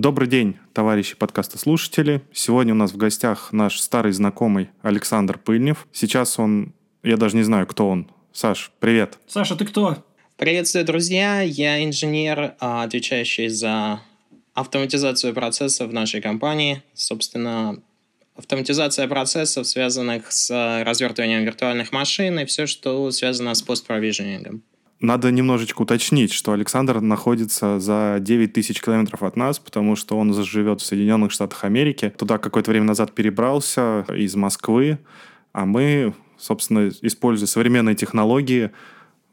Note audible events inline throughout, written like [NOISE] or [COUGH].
Добрый день, товарищи подкаста слушатели. Сегодня у нас в гостях наш старый знакомый Александр Пыльнев. Сейчас он, я даже не знаю, кто он. Саш, привет. Саша, ты кто? Приветствую, друзья. Я инженер, а, отвечающий за автоматизацию процессов в нашей компании. Собственно, автоматизация процессов, связанных с развертыванием виртуальных машин и все, что связано с постпровиженингом. Надо немножечко уточнить, что Александр находится за 9 тысяч километров от нас, потому что он живет в Соединенных Штатах Америки. Туда какое-то время назад перебрался из Москвы, а мы, собственно, используя современные технологии,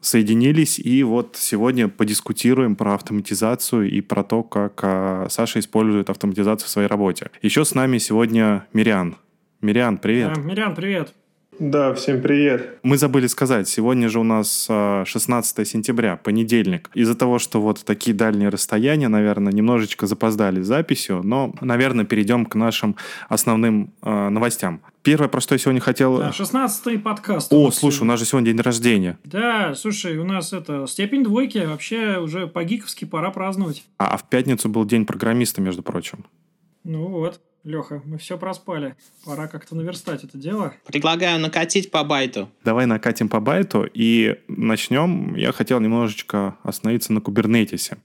соединились, и вот сегодня подискутируем про автоматизацию и про то, как а, Саша использует автоматизацию в своей работе. Еще с нами сегодня Мириан. Мириан, привет. А, Мириан, привет. Да, всем привет. Мы забыли сказать, сегодня же у нас 16 а, сентября, понедельник. Из-за того, что вот такие дальние расстояния, наверное, немножечко запоздали с записью, но, наверное, перейдем к нашим основным э, новостям. Первое, про что я сегодня хотел... Да, 16-й подкаст. О, слушай, у нас же сегодня день рождения. Да, слушай, у нас это степень двойки, вообще уже по-гиковски пора праздновать. А, а в пятницу был день программиста, между прочим. Ну вот. Леха, мы все проспали. Пора как-то наверстать это дело. Предлагаю накатить по байту. Давай накатим по байту и начнем. Я хотел немножечко остановиться на кубернетисе.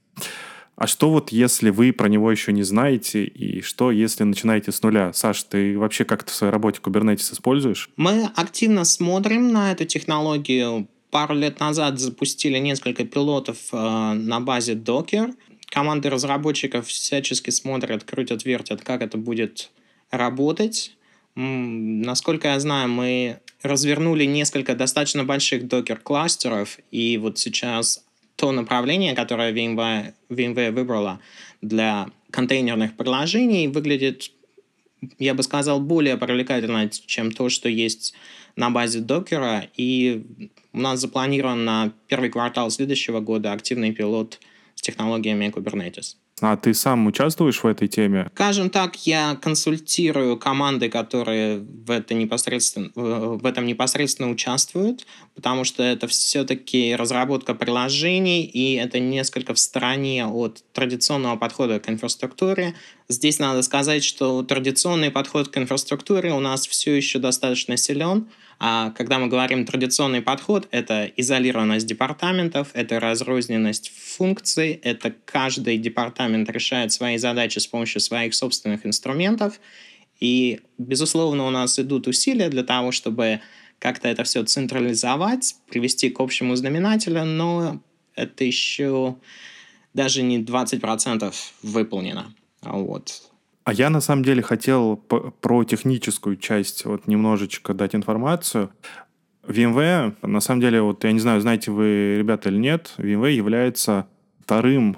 А что вот если вы про него еще не знаете, и что если начинаете с нуля? Саш, ты вообще как-то в своей работе Kubernetes используешь? Мы активно смотрим на эту технологию. Пару лет назад запустили несколько пилотов э, на базе Docker команды разработчиков всячески смотрят, крутят, вертят, как это будет работать. Насколько я знаю, мы развернули несколько достаточно больших докер-кластеров, и вот сейчас то направление, которое VMware, VMware выбрала для контейнерных приложений, выглядит, я бы сказал, более привлекательно, чем то, что есть на базе докера. И у нас запланирован на первый квартал следующего года активный пилот – технологиями Kubernetes. А ты сам участвуешь в этой теме? Скажем так, я консультирую команды, которые в, это непосредственно, в этом непосредственно участвуют, потому что это все-таки разработка приложений, и это несколько в стороне от традиционного подхода к инфраструктуре. Здесь надо сказать, что традиционный подход к инфраструктуре у нас все еще достаточно силен, а когда мы говорим традиционный подход, это изолированность департаментов, это разрозненность функций, это каждый департамент решает свои задачи с помощью своих собственных инструментов. И, безусловно, у нас идут усилия для того, чтобы как-то это все централизовать, привести к общему знаменателю, но это еще даже не 20% выполнено. Вот. А я на самом деле хотел про техническую часть вот немножечко дать информацию. VMware, на самом деле, вот я не знаю, знаете вы, ребята, или нет, VMware является вторым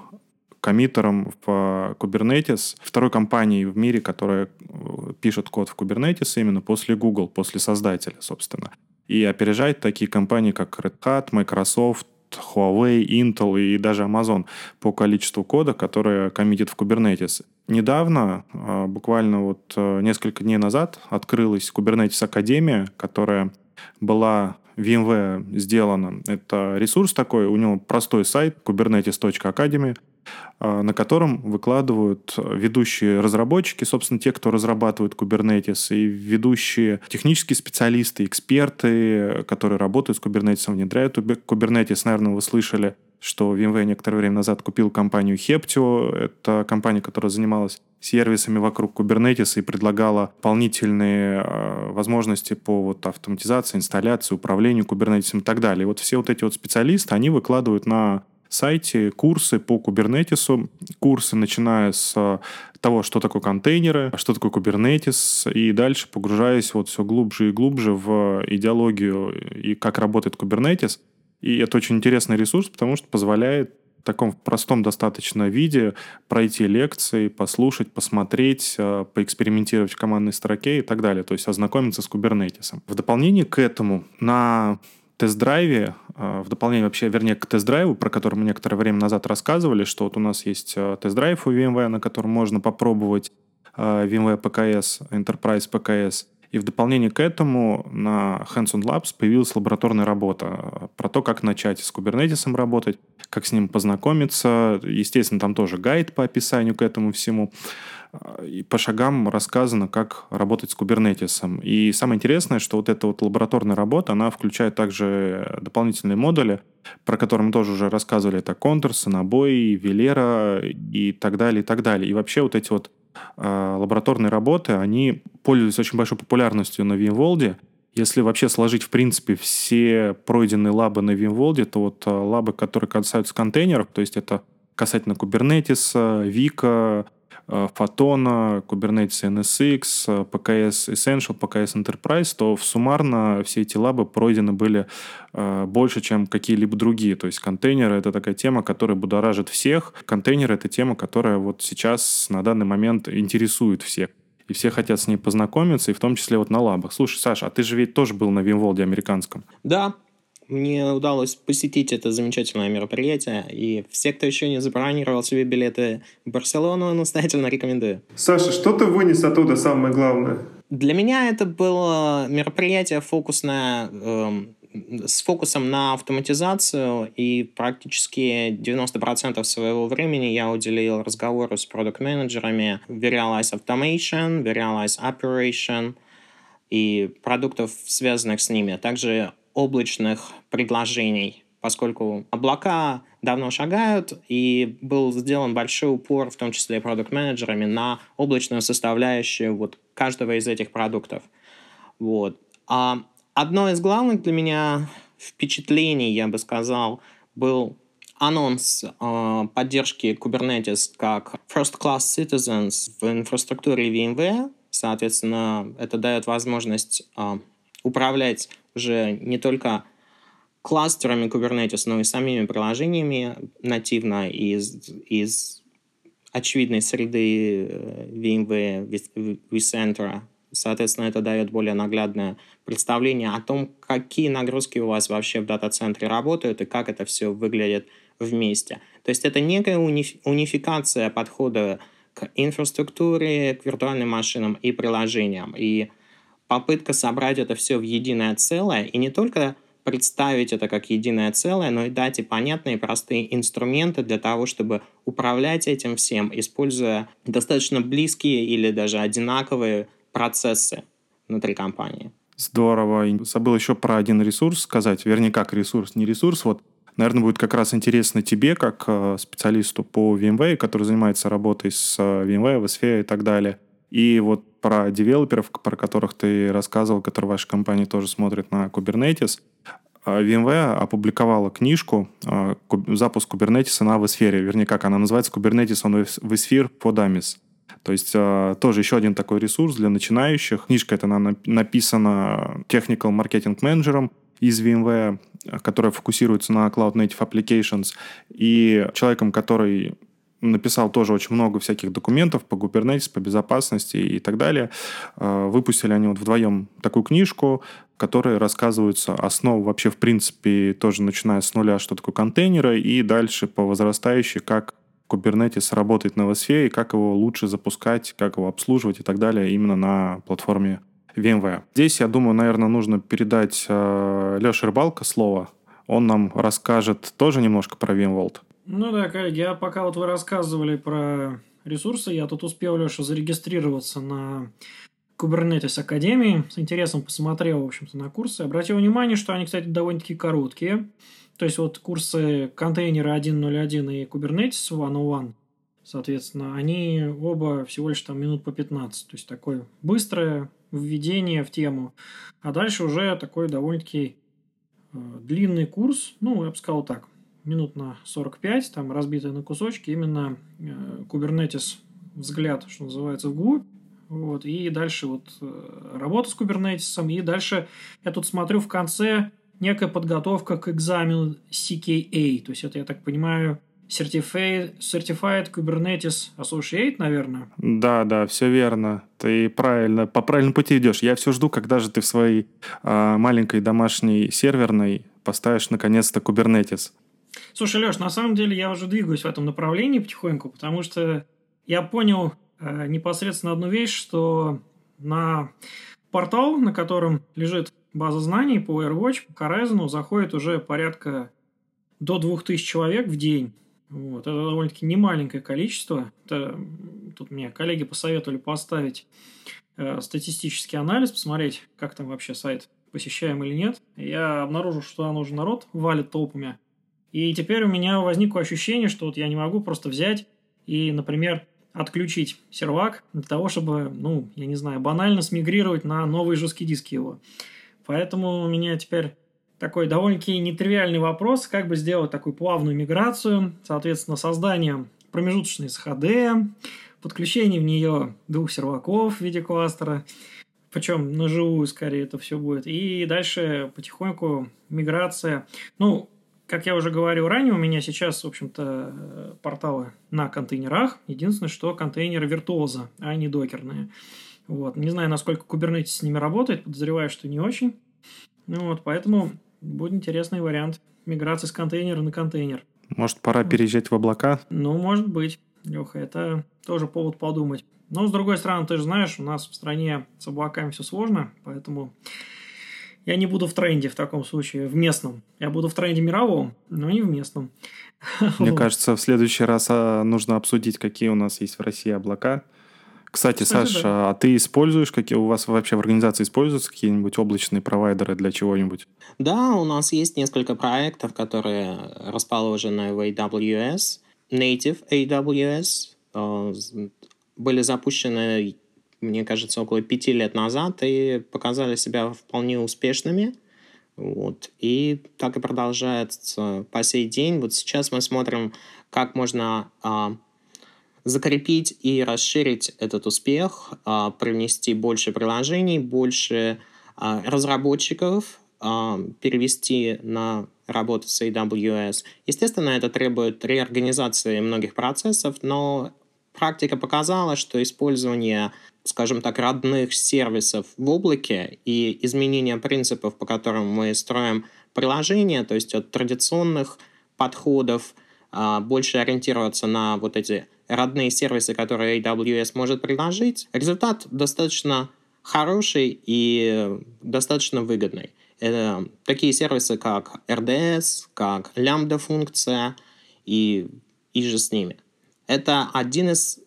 коммитером в Kubernetes, второй компанией в мире, которая э, пишет код в Kubernetes именно после Google, после создателя, собственно. И опережает такие компании, как Red Hat, Microsoft, Huawei, Intel и даже Amazon по количеству кода, которое коммитит в Kubernetes. Недавно, а, буквально вот э, несколько дней назад, открылась Kubernetes Академия, которая была VMware сделана. Это ресурс такой, у него простой сайт kubernetes.academy, а, на котором выкладывают ведущие разработчики, собственно, те, кто разрабатывает Kubernetes, и ведущие технические специалисты, эксперты, которые работают с Kubernetes, внедряют Kubernetes. Наверное, вы слышали, что VMware некоторое время назад купил компанию Heptio. Это компания, которая занималась сервисами вокруг Kubernetes и предлагала дополнительные э, возможности по вот, автоматизации, инсталляции, управлению Kubernetes и так далее. И вот все вот эти вот специалисты, они выкладывают на сайте курсы по кубернетису, курсы, начиная с того, что такое контейнеры, что такое кубернетис, и дальше погружаясь вот все глубже и глубже в идеологию и как работает кубернетис. И это очень интересный ресурс, потому что позволяет в таком простом достаточно виде пройти лекции, послушать, посмотреть, э, поэкспериментировать в командной строке и так далее. То есть ознакомиться с кубернетисом. В дополнение к этому на тест-драйве, а, в дополнение вообще, вернее, к тест-драйву, про который мы некоторое время назад рассказывали, что вот у нас есть а, тест-драйв у VMware, на котором можно попробовать VMware PKS, Enterprise PKS. И в дополнение к этому на Hands-on Labs появилась лабораторная работа про то, как начать с Kubernetes работать, как с ним познакомиться. Естественно, там тоже гайд по описанию к этому всему. И по шагам рассказано, как работать с кубернетисом. И самое интересное, что вот эта вот лабораторная работа, она включает также дополнительные модули, про которые мы тоже уже рассказывали. Это контурсы, набой, велера и так далее, и так далее. И вообще вот эти вот лабораторные работы, они пользуются очень большой популярностью на VMworld. Если вообще сложить, в принципе, все пройденные лабы на VMworld, то вот э, лабы, которые касаются контейнеров, то есть это касательно Kubernetes, Vika, Фотона, Kubernetes NSX, PKS Essential, PKS Enterprise, то в суммарно все эти лабы пройдены были э, больше, чем какие-либо другие. То есть контейнеры — это такая тема, которая будоражит всех. Контейнеры — это тема, которая вот сейчас на данный момент интересует всех и все хотят с ней познакомиться, и в том числе вот на лабах. Слушай, Саша, а ты же ведь тоже был на Вимволде американском. Да, мне удалось посетить это замечательное мероприятие, и все, кто еще не забронировал себе билеты в Барселону, настоятельно рекомендую. Саша, что ты вынес оттуда самое главное? Для меня это было мероприятие фокусное, э, с фокусом на автоматизацию, и практически 90% своего времени я уделил разговору с продукт-менеджерами Verialize Automation, Verialize Operation и продуктов, связанных с ними. Также облачных предложений, поскольку облака давно шагают, и был сделан большой упор, в том числе продукт-менеджерами, на облачную составляющую вот каждого из этих продуктов. Вот. А одно из главных для меня впечатлений, я бы сказал, был анонс э, поддержки Kubernetes как First Class Citizens в инфраструктуре VMware. Соответственно, это дает возможность э, управлять уже не только кластерами Kubernetes, но и самими приложениями нативно из, из очевидной среды э, VMware vCenter. Соответственно, это дает более наглядное представление о том, какие нагрузки у вас вообще в дата-центре работают и как это все выглядит вместе. То есть это некая униф- унификация подхода к инфраструктуре, к виртуальным машинам и приложениям. И попытка собрать это все в единое целое, и не только представить это как единое целое, но и дать и понятные и простые инструменты для того, чтобы управлять этим всем, используя достаточно близкие или даже одинаковые процессы внутри компании. Здорово. Забыл еще про один ресурс сказать. Вернее, как ресурс, не ресурс. Вот, наверное, будет как раз интересно тебе, как э, специалисту по VMware, который занимается работой с э, VMware, VSphere и так далее. И вот про девелоперов, про которых ты рассказывал, которые ваша компания тоже смотрит на Kubernetes. А, VMware опубликовала книжку а, «Запуск Kubernetes на vSphere». Вернее, как она называется? Kubernetes on vSphere for Dummies. То есть а, тоже еще один такой ресурс для начинающих. Книжка эта написана technical маркетинг менеджером из VMware, которая фокусируется на Cloud Native Applications, и человеком, который написал тоже очень много всяких документов по Kubernetes, по безопасности и так далее. А, выпустили они вот вдвоем такую книжку, в которой рассказываются основы вообще, в принципе, тоже начиная с нуля, что такое контейнеры, и дальше по возрастающей, как Kubernetes работает на VSphere, и как его лучше запускать, как его обслуживать и так далее именно на платформе VMware. Здесь, я думаю, наверное, нужно передать э, Леше Рыбалко слово. Он нам расскажет тоже немножко про VMworld. Ну да, коллеги, я пока вот вы рассказывали про ресурсы, я тут успел, Леша, зарегистрироваться на Kubernetes Академии. С интересом посмотрел, в общем-то, на курсы. Обратил внимание, что они, кстати, довольно-таки короткие. То есть вот курсы контейнера 1.0.1 и Kubernetes 1.0.1, соответственно, они оба всего лишь там минут по 15. То есть такое быстрое введение в тему. А дальше уже такой довольно-таки э, длинный курс. Ну, я бы сказал так, минут на 45, там разбитые на кусочки, именно э, Kubernetes взгляд, что называется, вглубь. Вот, и дальше вот э, работа с Kubernetes, и дальше я тут смотрю в конце некая подготовка к экзамену CKA, то есть это, я так понимаю, Certified, Certified Kubernetes Associate, наверное. Да, да, все верно. Ты правильно, по правильному пути идешь. Я все жду, когда же ты в своей э, маленькой домашней серверной поставишь наконец-то Kubernetes. Слушай, Леш, на самом деле я уже двигаюсь в этом направлении потихоньку, потому что я понял э, непосредственно одну вещь, что на портал, на котором лежит база знаний по AirWatch, по Horizon, заходит уже порядка до 2000 человек в день. Вот. Это довольно-таки немаленькое количество. Это, тут мне коллеги посоветовали поставить э, статистический анализ, посмотреть, как там вообще сайт посещаем или нет. Я обнаружил, что туда нужен народ валит толпами. И теперь у меня возникло ощущение, что вот я не могу просто взять и, например, отключить сервак для того, чтобы, ну, я не знаю, банально смигрировать на новый жесткий диск его. Поэтому у меня теперь такой довольно-таки нетривиальный вопрос, как бы сделать такую плавную миграцию, соответственно, создание промежуточной SHD, подключение в нее двух серваков в виде кластера, причем на живую скорее это все будет, и дальше потихоньку миграция. Ну, как я уже говорил ранее, у меня сейчас, в общем-то, порталы на контейнерах. Единственное, что контейнеры виртуоза, а не докерные. Вот. Не знаю, насколько Kubernetes с ними работает, подозреваю, что не очень. Ну вот, поэтому будет интересный вариант миграции с контейнера на контейнер. Может, пора переезжать в облака? Ну, может быть, Леха, это тоже повод подумать. Но, с другой стороны, ты же знаешь, у нас в стране с облаками все сложно, поэтому я не буду в тренде в таком случае, в местном. Я буду в тренде мировом, но не в местном. [LAUGHS] Мне кажется, в следующий раз а, нужно обсудить, какие у нас есть в России облака. Кстати, Кстати Саша, да. а ты используешь, какие у вас вообще в организации используются какие-нибудь облачные провайдеры для чего-нибудь? Да, у нас есть несколько проектов, которые расположены в AWS, Native AWS, э, были запущены мне кажется, около пяти лет назад и показали себя вполне успешными. Вот. И так и продолжается по сей день. Вот сейчас мы смотрим, как можно а, закрепить и расширить этот успех, а, привнести больше приложений, больше а, разработчиков, а, перевести на работу с AWS. Естественно, это требует реорганизации многих процессов, но практика показала, что использование скажем так, родных сервисов в облаке и изменение принципов, по которым мы строим приложения, то есть от традиционных подходов а, больше ориентироваться на вот эти родные сервисы, которые AWS может предложить, результат достаточно хороший и достаточно выгодный. Это такие сервисы, как RDS, как лямбда-функция и, и же с ними. Это один из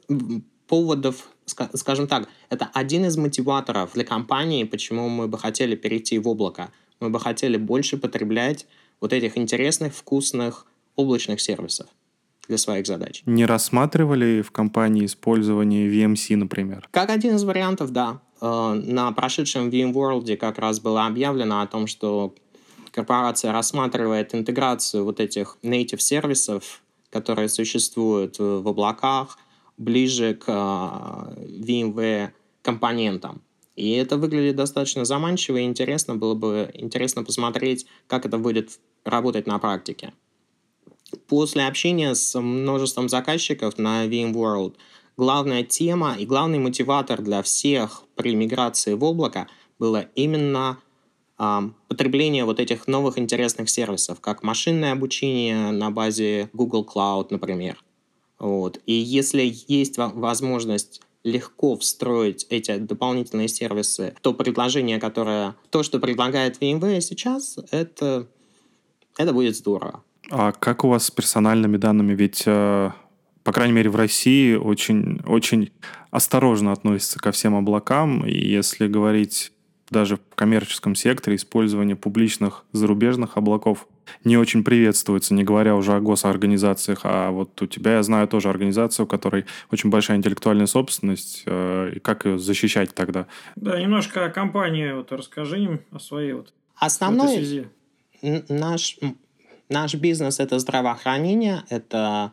поводов скажем так, это один из мотиваторов для компании, почему мы бы хотели перейти в облако. Мы бы хотели больше потреблять вот этих интересных, вкусных облачных сервисов для своих задач. Не рассматривали в компании использование VMC, например? Как один из вариантов, да. Э, на прошедшем VMworld как раз было объявлено о том, что корпорация рассматривает интеграцию вот этих native сервисов, которые существуют в облаках – ближе к VMware а, компонентам. И это выглядит достаточно заманчиво и интересно. Было бы интересно посмотреть, как это будет работать на практике. После общения с множеством заказчиков на VMworld, главная тема и главный мотиватор для всех при миграции в облако было именно э, потребление вот этих новых интересных сервисов, как машинное обучение на базе Google Cloud, например – вот. И если есть возможность легко встроить эти дополнительные сервисы, то предложение, которое, то, что предлагает VMware сейчас, это, это будет здорово. А как у вас с персональными данными? Ведь, э, по крайней мере, в России очень, очень осторожно относятся ко всем облакам. И если говорить даже в коммерческом секторе, использование публичных зарубежных облаков не очень приветствуется, не говоря уже о госорганизациях. А вот у тебя, я знаю, тоже организация, у которой очень большая интеллектуальная собственность. Э, и как ее защищать тогда? Да, немножко о компании вот расскажи им о своей вот Основной наш, наш бизнес – это здравоохранение, это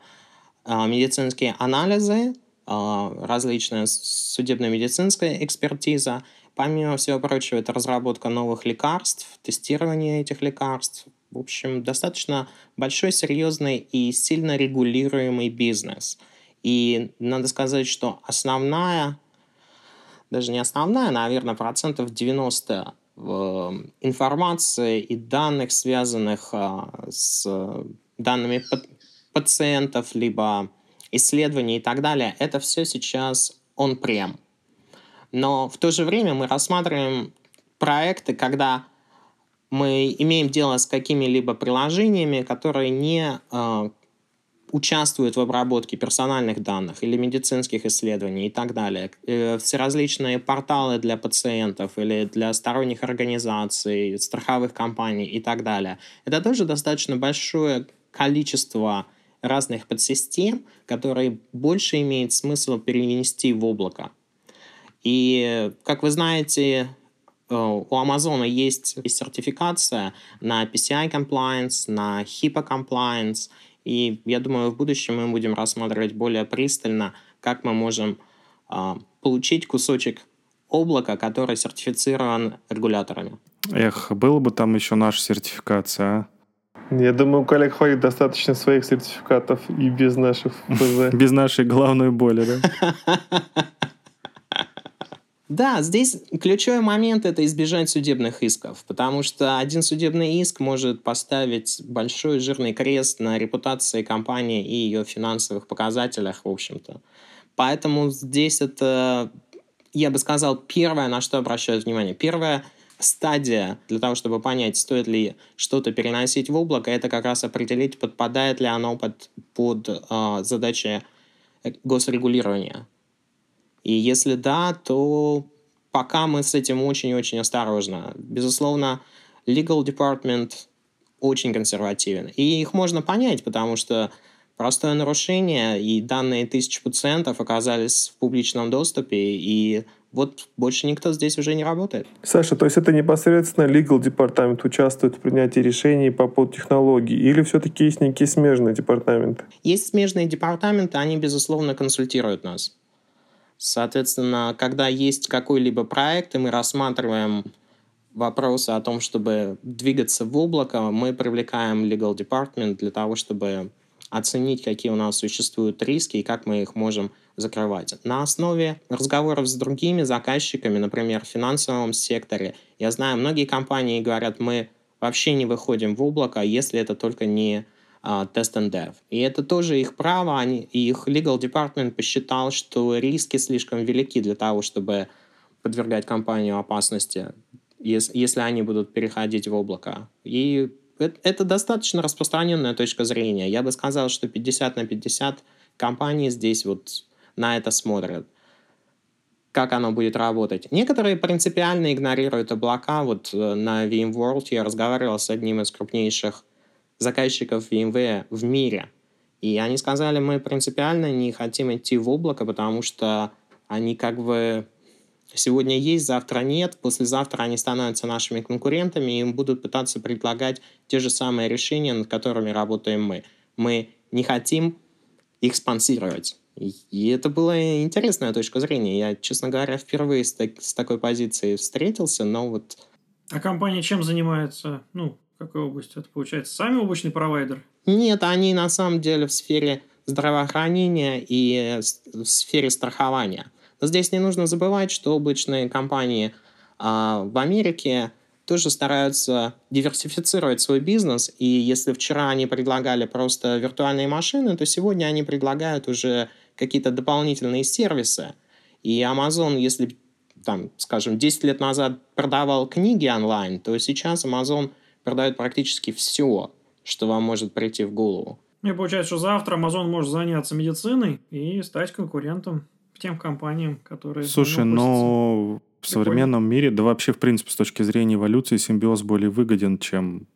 э, медицинские анализы, э, различная судебно-медицинская экспертиза. Помимо всего прочего, это разработка новых лекарств, тестирование этих лекарств, в общем, достаточно большой, серьезный и сильно регулируемый бизнес. И надо сказать, что основная, даже не основная, наверное, процентов 90 информации и данных, связанных а, с данными пациентов, либо исследований и так далее, это все сейчас он прям. Но в то же время мы рассматриваем проекты, когда мы имеем дело с какими-либо приложениями, которые не э, участвуют в обработке персональных данных или медицинских исследований и так далее. Э, все порталы для пациентов или для сторонних организаций, страховых компаний и так далее. Это тоже достаточно большое количество разных подсистем, которые больше имеет смысл перенести в облако. И, как вы знаете, у Amazon есть сертификация на PCI compliance, на HIPAA compliance, и я думаю, в будущем мы будем рассматривать более пристально, как мы можем э, получить кусочек облака, который сертифицирован регуляторами. Эх, было бы там еще наша сертификация, а? Я думаю, у коллег хватит достаточно своих сертификатов и без наших. [LAUGHS] Без нашей головной боли, да? [LAUGHS] Да, здесь ключевой момент – это избежать судебных исков, потому что один судебный иск может поставить большой жирный крест на репутации компании и ее финансовых показателях, в общем-то. Поэтому здесь это, я бы сказал, первое, на что обращают внимание. Первая стадия для того, чтобы понять, стоит ли что-то переносить в облако, это как раз определить, подпадает ли оно под, под э, задачи госрегулирования. И если да, то пока мы с этим очень-очень осторожно. Безусловно, legal department очень консервативен. И их можно понять, потому что простое нарушение, и данные тысяч пациентов оказались в публичном доступе, и вот больше никто здесь уже не работает. Саша, то есть это непосредственно legal департамент участвует в принятии решений по поводу технологий, или все-таки есть некие смежные департаменты? Есть смежные департаменты, они, безусловно, консультируют нас. Соответственно, когда есть какой-либо проект, и мы рассматриваем вопросы о том, чтобы двигаться в облако, мы привлекаем legal department для того, чтобы оценить, какие у нас существуют риски и как мы их можем закрывать. На основе разговоров с другими заказчиками, например, в финансовом секторе, я знаю, многие компании говорят, мы вообще не выходим в облако, если это только не Test and Dev. И это тоже их право, они, их legal department посчитал, что риски слишком велики для того, чтобы подвергать компанию опасности, если, если они будут переходить в облако. И это, это достаточно распространенная точка зрения. Я бы сказал, что 50 на 50 компаний здесь вот на это смотрят как оно будет работать. Некоторые принципиально игнорируют облака. Вот э, на VMworld я разговаривал с одним из крупнейших заказчиков VMware в мире. И они сказали, мы принципиально не хотим идти в облако, потому что они как бы сегодня есть, завтра нет, послезавтра они становятся нашими конкурентами и им будут пытаться предлагать те же самые решения, над которыми работаем мы. Мы не хотим их спонсировать. И это была интересная точка зрения. Я, честно говоря, впервые с, так, с такой позиции встретился, но вот... А компания чем занимается? Ну, какой области? Это получается сами облачный провайдер? Нет, они на самом деле в сфере здравоохранения и в сфере страхования. Но здесь не нужно забывать, что облачные компании а, в Америке тоже стараются диверсифицировать свой бизнес, и если вчера они предлагали просто виртуальные машины, то сегодня они предлагают уже какие-то дополнительные сервисы. И Amazon, если там, скажем, 10 лет назад продавал книги онлайн, то сейчас Amazon продают практически все, что вам может прийти в голову. Мне получается, что завтра Amazon может заняться медициной и стать конкурентом тем компаниям, которые... Слушай, но в современном мире, да вообще, в принципе, с точки зрения эволюции, симбиоз более выгоден, чем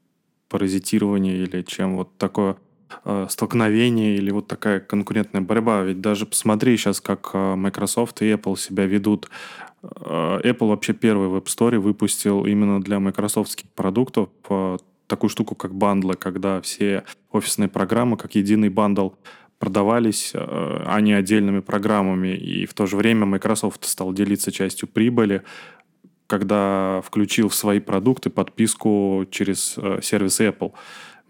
паразитирование или чем вот такое э, столкновение или вот такая конкурентная борьба. Ведь даже посмотри сейчас, как э, Microsoft и Apple себя ведут Э, Apple вообще первый в App Store выпустил именно для майкрософтских продуктов э, такую штуку, как бандлы, когда все офисные программы, как единый бандл, продавались, а не отдельными программами. И в то же время Microsoft стал делиться частью прибыли, когда включил в свои продукты подписку через сервис Apple.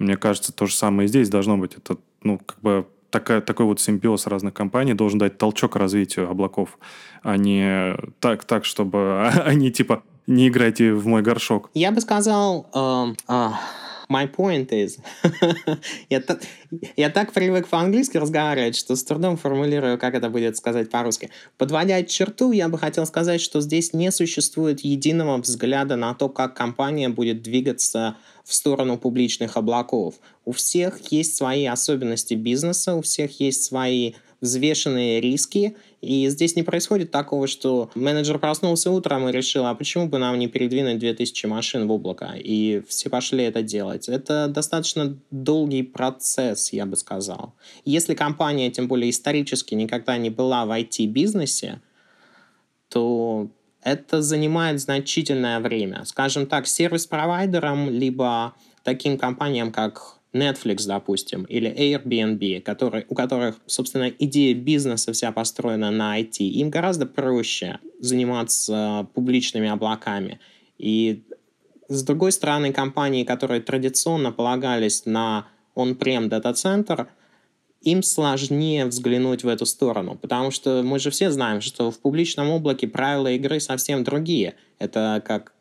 Мне кажется, то же самое и здесь должно быть. Это, ну, как бы такая, такой вот симбиоз разных компаний должен дать толчок развитию облаков, а не так, так чтобы [LAUGHS] они типа не играйте в мой горшок. Я бы сказал, э, My point is... [LAUGHS] я, я так привык по-английски разговаривать, что с трудом формулирую, как это будет сказать по-русски. Подводя черту, я бы хотел сказать, что здесь не существует единого взгляда на то, как компания будет двигаться в сторону публичных облаков. У всех есть свои особенности бизнеса, у всех есть свои взвешенные риски, и здесь не происходит такого, что менеджер проснулся утром и решил, а почему бы нам не передвинуть 2000 машин в облако, и все пошли это делать. Это достаточно долгий процесс, я бы сказал. Если компания, тем более исторически, никогда не была в IT-бизнесе, то это занимает значительное время. Скажем так, сервис-провайдерам, либо таким компаниям, как Netflix, допустим, или Airbnb, которые, у которых, собственно, идея бизнеса вся построена на IT, им гораздо проще заниматься публичными облаками. И с другой стороны, компании, которые традиционно полагались на on-prem дата-центр, им сложнее взглянуть в эту сторону, потому что мы же все знаем, что в публичном облаке правила игры совсем другие. Это как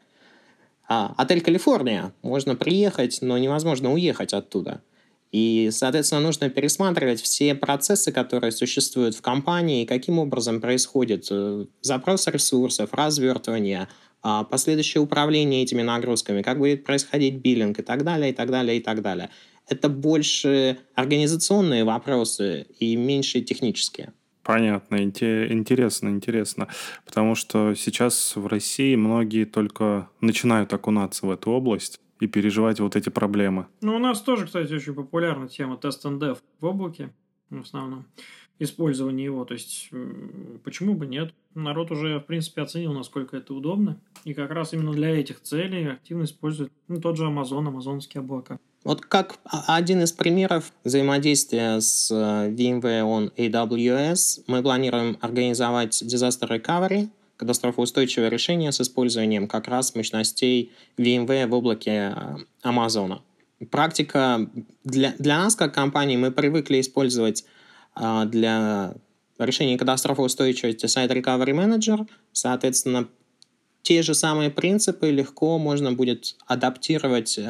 а, отель Калифорния. Можно приехать, но невозможно уехать оттуда. И, соответственно, нужно пересматривать все процессы, которые существуют в компании, каким образом происходит э, запрос ресурсов, развертывание, а, последующее управление этими нагрузками, как будет происходить биллинг и так далее, и так далее, и так далее. Это больше организационные вопросы и меньше технические. Понятно, интересно, интересно. Потому что сейчас в России многие только начинают окунаться в эту область и переживать вот эти проблемы. Ну, у нас тоже, кстати, очень популярна тема тест dev в облаке, в основном, использование его. То есть, почему бы нет? Народ уже, в принципе, оценил, насколько это удобно. И как раз именно для этих целей активно используют ну, тот же Amazon, амазонские облака. Вот как один из примеров взаимодействия с э, VMware on AWS, мы планируем организовать Disaster Recovery, катастрофоустойчивое решение с использованием как раз мощностей VMware в облаке э, Амазона. Практика для, для нас, как компании, мы привыкли использовать для решения катастрофоустойчивости Site Recovery Manager, соответственно, те же самые принципы легко можно будет адаптировать э,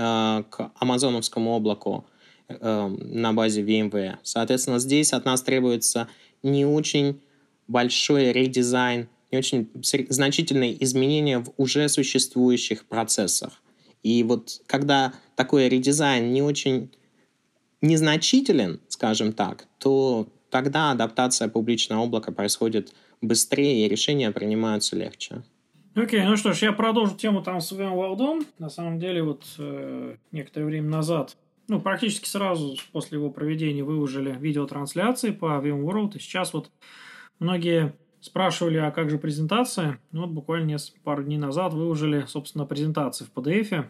к амазоновскому облаку э, на базе VMware. Соответственно, здесь от нас требуется не очень большой редизайн, не очень значительные изменения в уже существующих процессах. И вот когда такой редизайн не очень незначителен, скажем так, то тогда адаптация публичного облака происходит быстрее и решения принимаются легче. Окей, okay, ну что ж, я продолжу тему там с VMworld. На самом деле, вот э, некоторое время назад, ну, практически сразу после его проведения выложили видеотрансляции по VMworld. И сейчас вот многие спрашивали, а как же презентация? Ну, вот буквально пару дней назад выложили, собственно, презентации в PDF.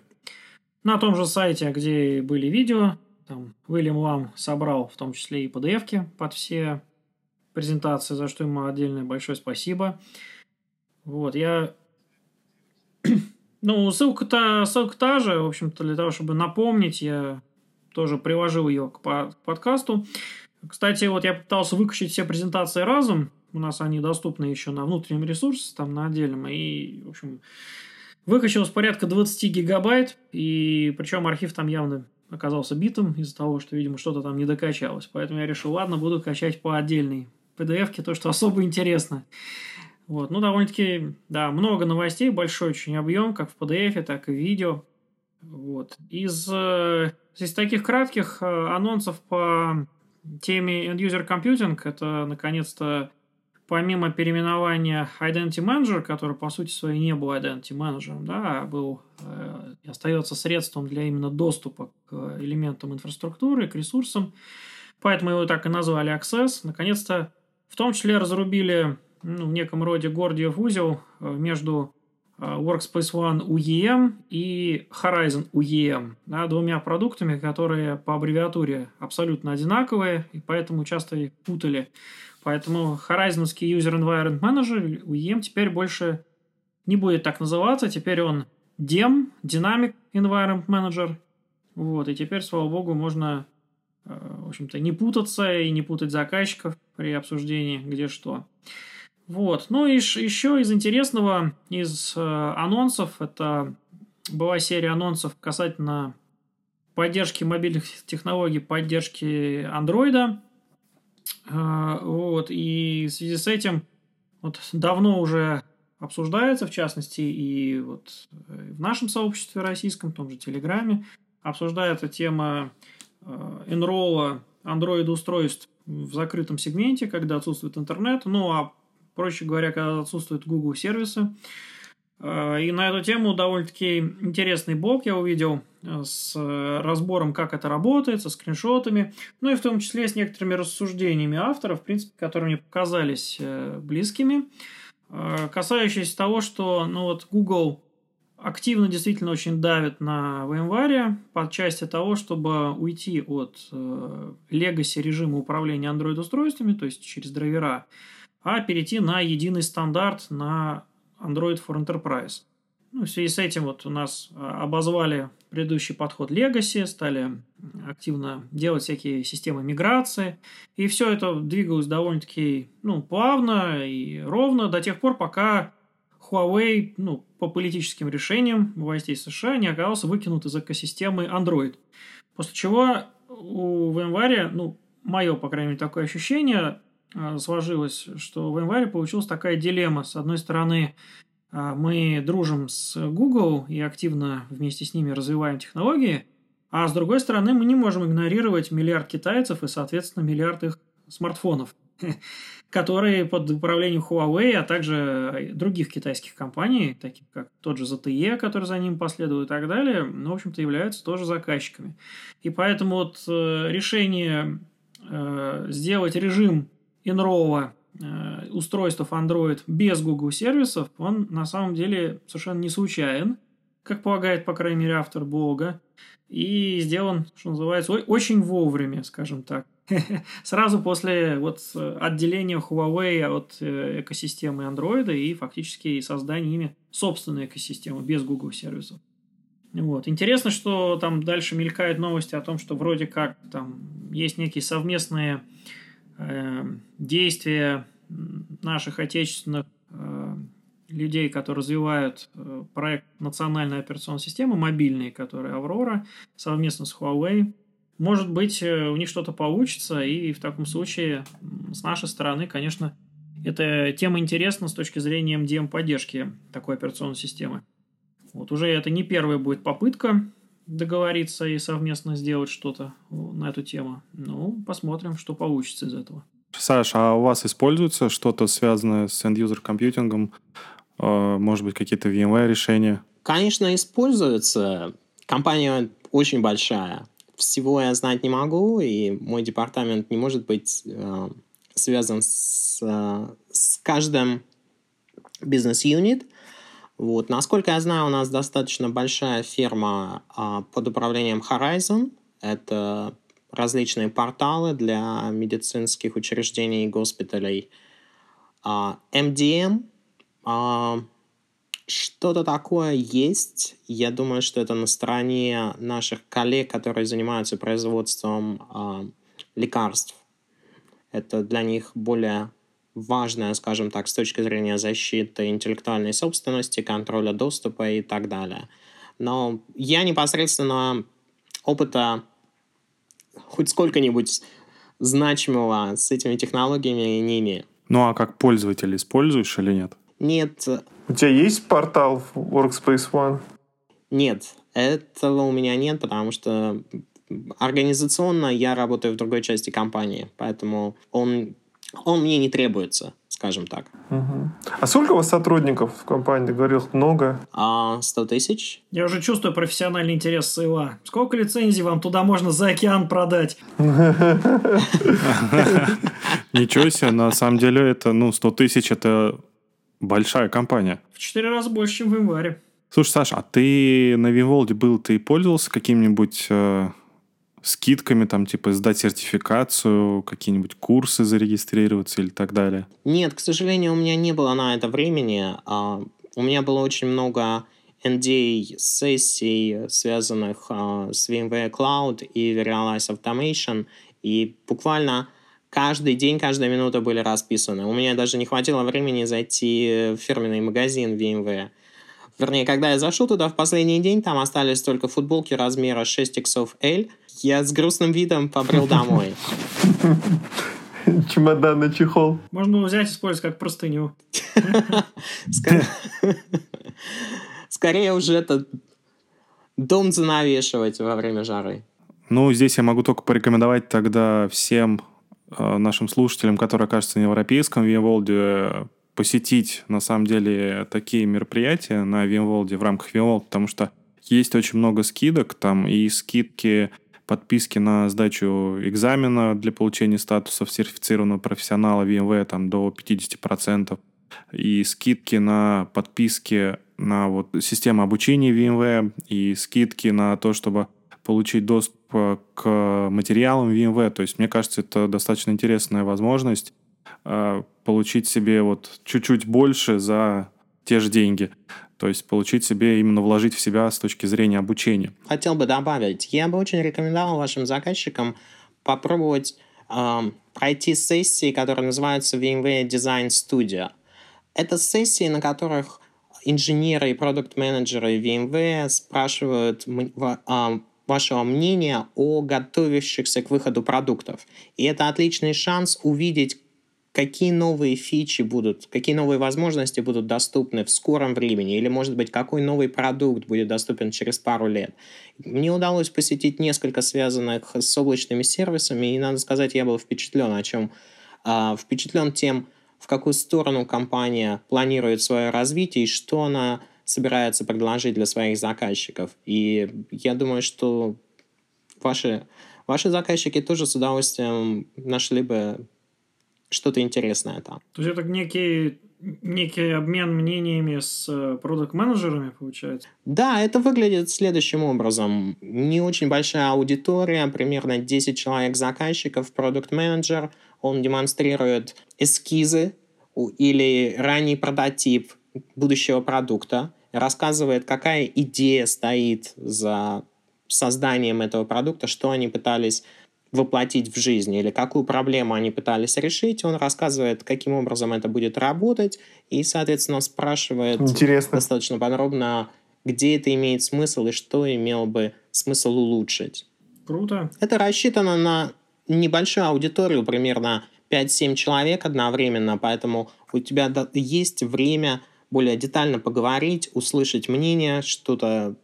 На том же сайте, где были видео, там Уильям Лам собрал в том числе и PDF под все презентации, за что ему отдельное большое спасибо. Вот, я [CLEARS THROAT] ну, ссылка-то ссылка та же, в общем-то, для того, чтобы напомнить, я тоже приложил ее к подкасту. Кстати, вот я пытался выкачать все презентации разом. У нас они доступны еще на внутреннем ресурсе, там на отдельном. И, в общем, выкачалось порядка 20 гигабайт. И причем архив там явно оказался битым из-за того, что, видимо, что-то там не докачалось. Поэтому я решил, ладно, буду качать по отдельной PDF-ке, то, что особо интересно. Вот, ну, довольно-таки, да, много новостей, большой очень объем, как в PDF, так и в видео. Вот. Из, э, из таких кратких э, анонсов по теме End-User Computing, это, наконец-то, помимо переименования Identity Manager, который, по сути своей, не был Identity Manager, да, а был, э, остается средством для именно доступа к элементам инфраструктуры, к ресурсам, поэтому его так и назвали Access, наконец-то, в том числе разрубили ну, в неком роде Гордиев узел э, между Workspace ONE UEM и Horizon UEM, да, двумя продуктами, которые по аббревиатуре абсолютно одинаковые, и поэтому часто их путали. Поэтому Horizon User Environment Manager, UEM, теперь больше не будет так называться, теперь он DEM, Dynamic Environment Manager. Вот, и теперь, слава богу, можно, э, в общем-то, не путаться и не путать заказчиков при обсуждении, где что. Вот. Ну и еще из интересного, из э, анонсов, это была серия анонсов касательно поддержки мобильных технологий, поддержки андроида. Вот, и в связи с этим вот давно уже обсуждается, в частности, и вот в нашем сообществе российском, в том же Телеграме, обсуждается тема энролла Android-устройств в закрытом сегменте, когда отсутствует интернет, ну а, проще говоря, когда отсутствуют Google сервисы. Э, и на эту тему довольно-таки интересный блог я увидел э, с разбором, как это работает, со скриншотами, ну и в том числе с некоторыми рассуждениями авторов, в принципе, которые мне показались э, близкими, касающиеся того, что ну вот Google активно действительно очень давит на VMware по части того, чтобы уйти от э, legacy режима управления Android устройствами, то есть через драйвера, а перейти на единый стандарт на Android for Enterprise. Ну, в связи с этим вот у нас а, обозвали предыдущий подход Legacy, стали активно делать всякие системы миграции. И все это двигалось довольно-таки ну, плавно и ровно до тех пор, пока Huawei ну, по политическим решениям властей США не оказался выкинут из экосистемы Android. После чего у VMware, ну, мое, по крайней мере, такое ощущение сложилось, что в VMware получилась такая дилемма. С одной стороны, а, мы дружим с Google и активно вместе с ними развиваем технологии, а с другой стороны, мы не можем игнорировать миллиард китайцев и, соответственно, миллиард их смартфонов. [LAUGHS] которые под управлением Huawei, а также других китайских компаний, таких как тот же ZTE, который за ним последует и так далее, ну, в общем-то, являются тоже заказчиками. И поэтому вот э, решение э, сделать режим инрова э, устройств Android без Google сервисов, он на самом деле совершенно не случайен, как полагает, по крайней мере, автор блога, и сделан, что называется, очень вовремя, скажем так. [LAUGHS] сразу после вот отделения Huawei от э, экосистемы Android и фактически создания ими собственной экосистемы без Google сервисов. Вот. Интересно, что там дальше мелькают новости о том, что вроде как там есть некие совместные э, действия наших отечественных э, людей, которые развивают э, проект национальной операционной системы, мобильной, которая Аврора, совместно с Huawei – может быть, э, у них что-то получится, и в таком случае с нашей стороны, конечно, эта тема интересна с точки зрения MDM-поддержки такой операционной системы. Вот уже это не первая будет попытка договориться и совместно сделать что-то на эту тему. Ну, посмотрим, что получится из этого. Саш, а у вас используется что-то связанное с end-user компьютингом? Э, может быть, какие-то VMware решения? Конечно, используется. Компания очень большая всего я знать не могу, и мой департамент не может быть э, связан с, э, с каждым бизнес-юнит. Вот. Насколько я знаю, у нас достаточно большая фирма э, под управлением Horizon. Это различные порталы для медицинских учреждений и госпиталей. Э, MDM э, что-то такое есть. Я думаю, что это на стороне наших коллег, которые занимаются производством э, лекарств. Это для них более важное, скажем так, с точки зрения защиты интеллектуальной собственности, контроля доступа и так далее. Но я непосредственно опыта хоть сколько-нибудь значимого с этими технологиями не имею. Ну а как пользователь используешь или нет? Нет. У тебя есть портал Workspace ONE? Нет, этого у меня нет, потому что организационно я работаю в другой части компании, поэтому он, он мне не требуется, скажем так. Угу. А сколько у вас сотрудников в компании? Говорил, много. А, 100 тысяч. Я уже чувствую профессиональный интерес сейла. Сколько лицензий вам туда можно за океан продать? [LAUGHS] Ничего себе, на самом деле это, ну, 100 тысяч это Большая компания. В четыре раза больше, чем в январе. Слушай, Саша, а ты на Виволде был, ты пользовался какими-нибудь э, скидками, там, типа, сдать сертификацию, какие-нибудь курсы зарегистрироваться или так далее? Нет, к сожалению, у меня не было на это времени. А, у меня было очень много NDA-сессий, связанных а, с VMware Cloud и Realize Automation, и буквально каждый день, каждая минута были расписаны. У меня даже не хватило времени зайти в фирменный магазин VMware. Вернее, когда я зашел туда в последний день, там остались только футболки размера 6 иксов L. Я с грустным видом побрел домой. [LAUGHS] Чемодан на чехол. Можно было взять и использовать как простыню. [LAUGHS] Скорее уже это дом занавешивать во время жары. Ну, здесь я могу только порекомендовать тогда всем э, нашим слушателям, которые окажутся на европейском VMworld, посетить, на самом деле, такие мероприятия на VMworld в рамках VMworld, потому что есть очень много скидок там, и скидки подписки на сдачу экзамена для получения статуса сертифицированного профессионала VMware там, до 50%, и скидки на подписки на вот систему обучения VMware, и скидки на то, чтобы получить доступ к материалам VMware. То есть, мне кажется, это достаточно интересная возможность э, получить себе вот чуть-чуть больше за те же деньги. То есть получить себе, именно вложить в себя с точки зрения обучения. Хотел бы добавить, я бы очень рекомендовал вашим заказчикам попробовать э, пройти сессии, которые называются VMware Design Studio. Это сессии, на которых инженеры и продукт-менеджеры VMware спрашивают э, вашего мнения о готовящихся к выходу продуктов. И это отличный шанс увидеть, какие новые фичи будут, какие новые возможности будут доступны в скором времени, или, может быть, какой новый продукт будет доступен через пару лет. Мне удалось посетить несколько связанных с облачными сервисами, и, надо сказать, я был впечатлен, о чем а, впечатлен тем, в какую сторону компания планирует свое развитие и что она собирается предложить для своих заказчиков. И я думаю, что ваши, ваши заказчики тоже с удовольствием нашли бы что-то интересное там. То есть это некий, некий обмен мнениями с э, продукт-менеджерами, получается? Да, это выглядит следующим образом. Не очень большая аудитория, примерно 10 человек заказчиков, продукт-менеджер, он демонстрирует эскизы или ранний прототип будущего продукта, рассказывает, какая идея стоит за созданием этого продукта, что они пытались воплотить в жизнь или какую проблему они пытались решить. Он рассказывает, каким образом это будет работать, и, соответственно, спрашивает Интересно. достаточно подробно, где это имеет смысл и что имел бы смысл улучшить. Круто. Это рассчитано на небольшую аудиторию, примерно 5-7 человек одновременно, поэтому у тебя есть время более детально поговорить, услышать мнение, что-то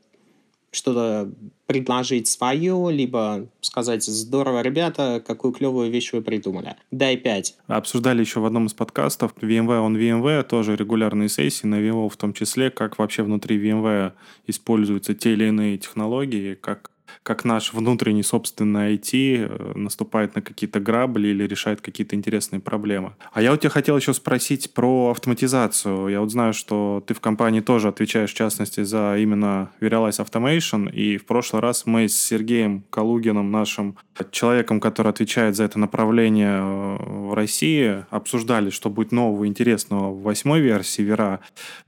что-то предложить свое, либо сказать «Здорово, ребята, какую клевую вещь вы придумали». Дай пять. Обсуждали еще в одном из подкастов VMware on VMware, тоже регулярные сессии на VMware в том числе, как вообще внутри VMware используются те или иные технологии, как как наш внутренний собственный IT э, наступает на какие-то грабли или решает какие-то интересные проблемы. А я у тебя хотел еще спросить про автоматизацию. Я вот знаю, что ты в компании тоже отвечаешь, в частности, за именно Verialize Automation, и в прошлый раз мы с Сергеем Калугиным, нашим человеком, который отвечает за это направление э, в России, обсуждали, что будет нового интересного в восьмой версии Вера.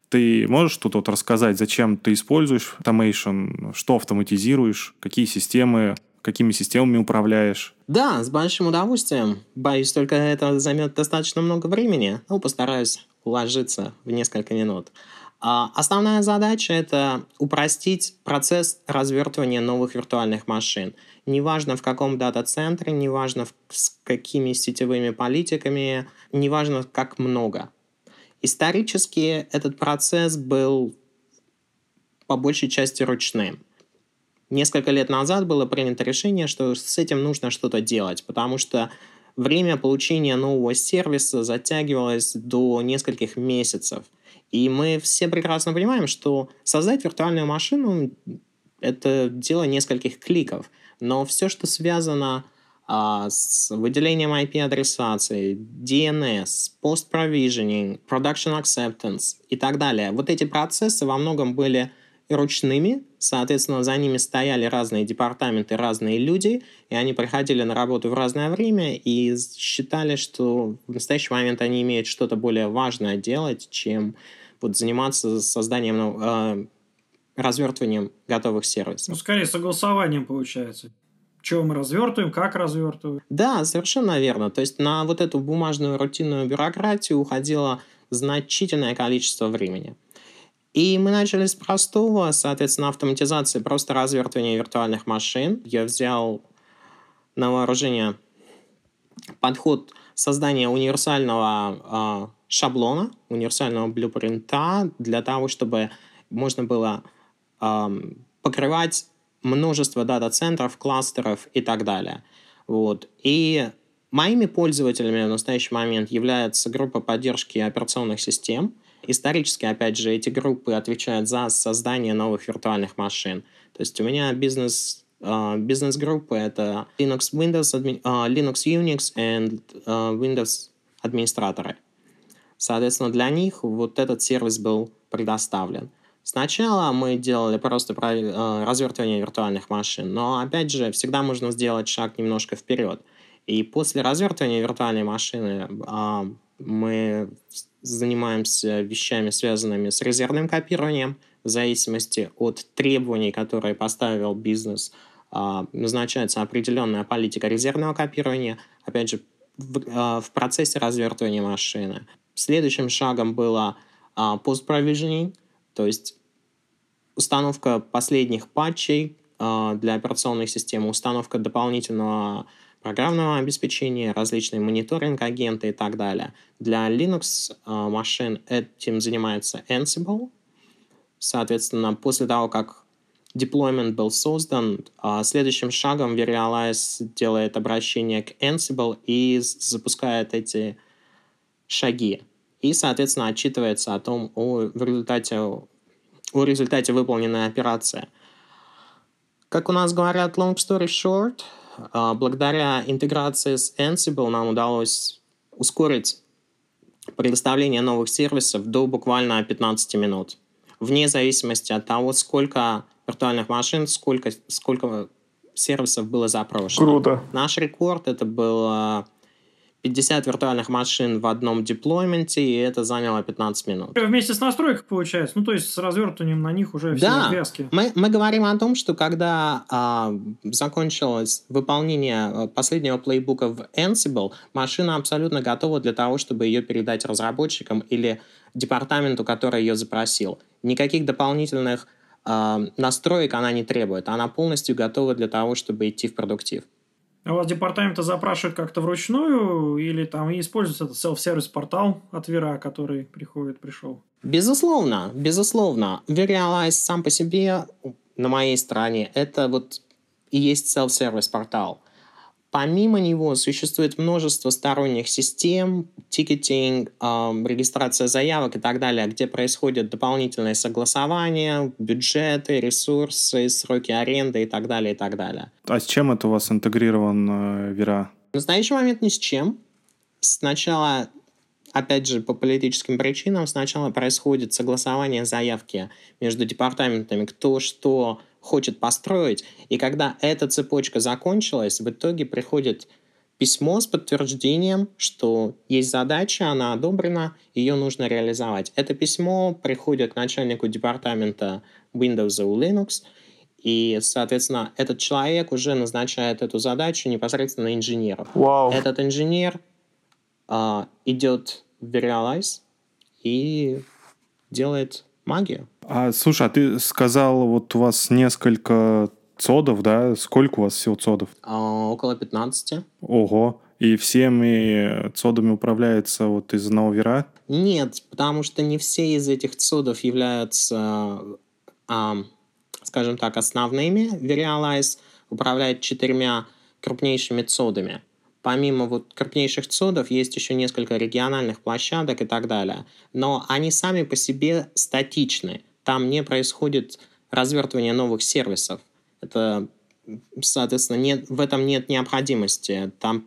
Ты можешь тут вот рассказать, зачем ты используешь automation, что автоматизируешь, какие системы, какими системами управляешь? Да, с большим удовольствием. Боюсь, только это займет достаточно много времени. Ну, постараюсь уложиться в несколько минут. А основная задача — это упростить процесс развертывания новых виртуальных машин. Неважно в каком дата-центре, неважно с какими сетевыми политиками, неважно как много. Исторически этот процесс был по большей части ручным. Несколько лет назад было принято решение, что с этим нужно что-то делать, потому что время получения нового сервиса затягивалось до нескольких месяцев. И мы все прекрасно понимаем, что создать виртуальную машину — это дело нескольких кликов. Но все, что связано а, с выделением IP-адресации, DNS, post-provisioning, production acceptance и так далее. Вот эти процессы во многом были ручными, соответственно, за ними стояли разные департаменты, разные люди, и они приходили на работу в разное время и считали, что в настоящий момент они имеют что-то более важное делать, чем вот заниматься созданием, э, развертыванием готовых сервисов. Ну, скорее, согласованием получается что мы развертываем, как развертываем. Да, совершенно верно. То есть на вот эту бумажную рутинную бюрократию уходило значительное количество времени. И мы начали с простого, соответственно, автоматизации, просто развертывания виртуальных машин. Я взял на вооружение подход создания универсального э, шаблона, универсального блюпринта для того, чтобы можно было э, покрывать множество дата-центров, кластеров и так далее. Вот. И моими пользователями в настоящий момент является группа поддержки операционных систем. Исторически, опять же, эти группы отвечают за создание новых виртуальных машин. То есть у меня бизнес Uh, бизнес-группы — это Linux, Windows, uh, Linux, Unix и uh, Windows администраторы. Соответственно, для них вот этот сервис был предоставлен. Сначала мы делали просто э, развертывание виртуальных машин, но, опять же, всегда можно сделать шаг немножко вперед. И после развертывания виртуальной машины э, мы занимаемся вещами, связанными с резервным копированием, в зависимости от требований, которые поставил бизнес, э, назначается определенная политика резервного копирования, опять же, в, э, в процессе развертывания машины. Следующим шагом было post-provisioning, то есть установка последних патчей э, для операционной системы, установка дополнительного программного обеспечения, различные мониторинг-агенты и так далее. Для Linux э, машин этим занимается Ansible. Соответственно, после того, как deployment был создан, э, следующим шагом Verialize делает обращение к Ansible и запускает эти шаги. И, соответственно, отчитывается о том, о, в результате о результате выполненной операции. Как у нас говорят, long story short, а, благодаря интеграции с Ansible нам удалось ускорить предоставление новых сервисов до буквально 15 минут. Вне зависимости от того, сколько виртуальных машин, сколько, сколько сервисов было запрошено. Круто. Наш рекорд это было 50 виртуальных машин в одном деплойменте, и это заняло 15 минут. Вместе с настройкой получается, ну то есть с развертыванием на них уже все да. развязки. Мы, мы говорим о том, что когда а, закончилось выполнение а, последнего плейбука в Ansible, машина абсолютно готова для того, чтобы ее передать разработчикам или департаменту, который ее запросил. Никаких дополнительных а, настроек она не требует. Она полностью готова для того, чтобы идти в продуктив. А у вас департаменты запрашивают как-то вручную или там используется этот self-сервис портал от Вера, который приходит, пришел? Безусловно, безусловно. Verialize сам по себе на моей стороне это вот и есть self-сервис портал. Помимо него существует множество сторонних систем, тикетинг, э, регистрация заявок и так далее, где происходит дополнительное согласование, бюджеты, ресурсы, сроки аренды и так далее, и так далее. А с чем это у вас интегрирован э, Вера? В настоящий момент ни с чем. Сначала опять же, по политическим причинам сначала происходит согласование заявки между департаментами, кто что хочет построить. И когда эта цепочка закончилась, в итоге приходит письмо с подтверждением, что есть задача, она одобрена, ее нужно реализовать. Это письмо приходит к начальнику департамента Windows и Linux, и, соответственно, этот человек уже назначает эту задачу непосредственно инженеров. Wow. Этот инженер э, идет в Verialize и делает магию. А, слушай, а ты сказал, вот у вас несколько цодов, да? Сколько у вас всего цодов? А, около 15. Ого. И всеми цодами управляется вот из одного вера? Нет, потому что не все из этих цодов являются, а, скажем так, основными. Verialize управляет четырьмя крупнейшими цодами помимо вот крупнейших цодов есть еще несколько региональных площадок и так далее. Но они сами по себе статичны. Там не происходит развертывание новых сервисов. Это, соответственно, нет, в этом нет необходимости. Там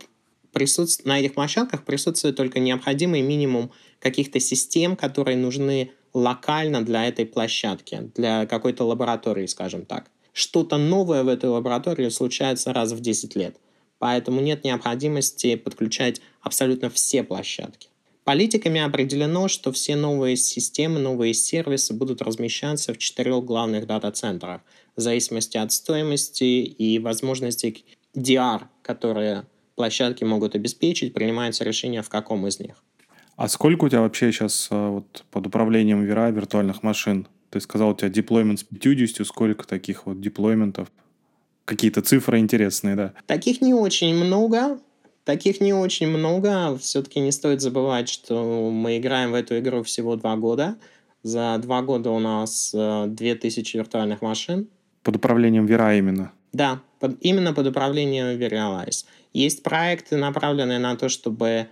присутств... на этих площадках присутствует только необходимый минимум каких-то систем, которые нужны локально для этой площадки, для какой-то лаборатории, скажем так. Что-то новое в этой лаборатории случается раз в 10 лет – поэтому нет необходимости подключать абсолютно все площадки. Политиками определено, что все новые системы, новые сервисы будут размещаться в четырех главных дата-центрах, в зависимости от стоимости и возможностей DR, которые площадки могут обеспечить, принимается решение, в каком из них. А сколько у тебя вообще сейчас э, вот, под управлением Вера виртуальных машин? Ты сказал, у тебя деплоймент с 50, сколько таких вот деплойментов? Какие-то цифры интересные, да? Таких не очень много. Таких не очень много. Все-таки не стоит забывать, что мы играем в эту игру всего два года. За два года у нас 2000 э, виртуальных машин. Под управлением Вера именно? Да, под, именно под управлением Verialize. Есть проекты, направленные на то, чтобы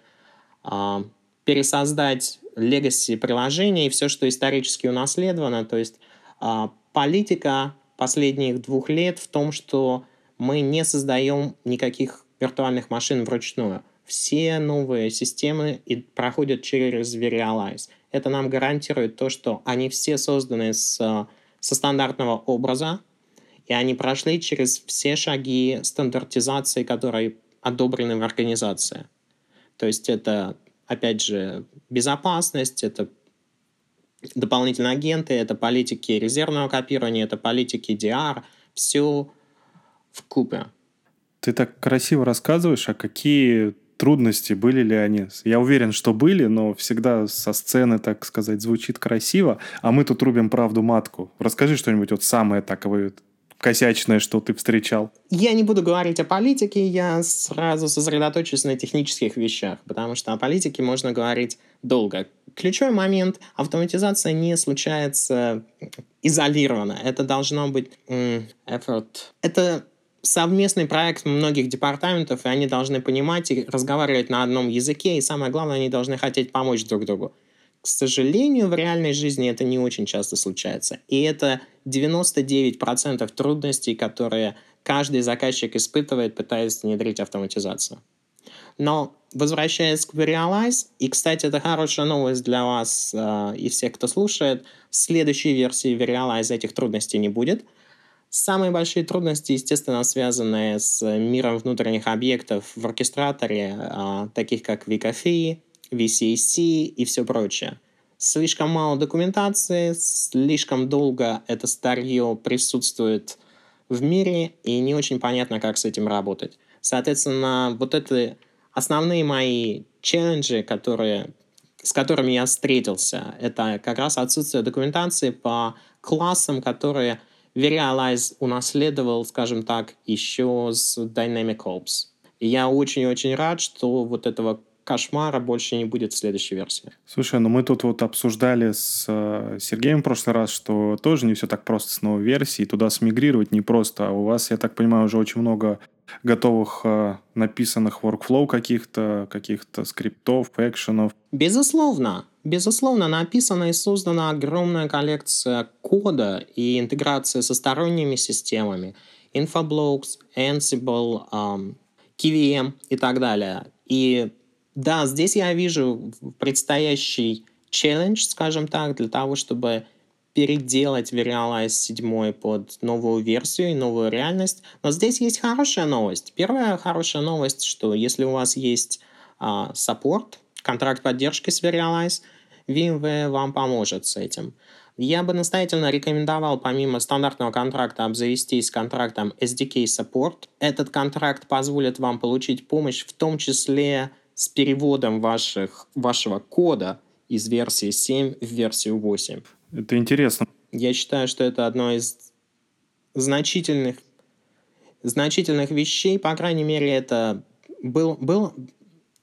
э, пересоздать legacy приложения и все, что исторически унаследовано. То есть э, политика последних двух лет в том, что мы не создаем никаких виртуальных машин вручную. Все новые системы и проходят через Verialize. Это нам гарантирует то, что они все созданы с, со стандартного образа, и они прошли через все шаги стандартизации, которые одобрены в организации. То есть это, опять же, безопасность, это дополнительные агенты, это политики резервного копирования, это политики DR, все в купе. Ты так красиво рассказываешь, а какие трудности были ли они? Я уверен, что были, но всегда со сцены, так сказать, звучит красиво, а мы тут рубим правду матку. Расскажи что-нибудь вот самое таковое косячное, что ты встречал? Я не буду говорить о политике, я сразу сосредоточусь на технических вещах, потому что о политике можно говорить долго. Ключевой момент — автоматизация не случается изолированно. Это должно быть effort. Это совместный проект многих департаментов, и они должны понимать и разговаривать на одном языке, и самое главное, они должны хотеть помочь друг другу. К сожалению, в реальной жизни это не очень часто случается. И это 99% трудностей, которые каждый заказчик испытывает, пытаясь внедрить автоматизацию. Но возвращаясь к Realize, и, кстати, это хорошая новость для вас э, и всех, кто слушает, в следующей версии Realize этих трудностей не будет – Самые большие трудности, естественно, связаны с миром внутренних объектов в оркестраторе, а, таких как VKFI, VCAC и все прочее. Слишком мало документации, слишком долго это старье присутствует в мире, и не очень понятно, как с этим работать. Соответственно, вот это основные мои челленджи, которые, с которыми я встретился, это как раз отсутствие документации по классам, которые Verialize унаследовал, скажем так, еще с Dynamic Ops. И я очень-очень рад, что вот этого кошмара больше не будет в следующей версии. Слушай, ну мы тут вот обсуждали с э, Сергеем в прошлый раз, что тоже не все так просто с новой версией, туда смигрировать не просто, а у вас, я так понимаю, уже очень много готовых э, написанных workflow каких-то, каких-то скриптов, экшенов. Безусловно. Безусловно, написана и создана огромная коллекция кода и интеграция со сторонними системами. Infoblocks, Ansible, um, KVM и так далее. И да, здесь я вижу предстоящий челлендж, скажем так, для того, чтобы переделать Verialize 7 под новую версию и новую реальность. Но здесь есть хорошая новость. Первая хорошая новость, что если у вас есть а, саппорт, контракт поддержки с Verialize, VMware вам поможет с этим. Я бы настоятельно рекомендовал помимо стандартного контракта обзавестись контрактом SDK Support. Этот контракт позволит вам получить помощь в том числе с переводом ваших, вашего кода из версии 7 в версию 8. Это интересно. Я считаю, что это одно из значительных, значительных вещей. По крайней мере, это был, был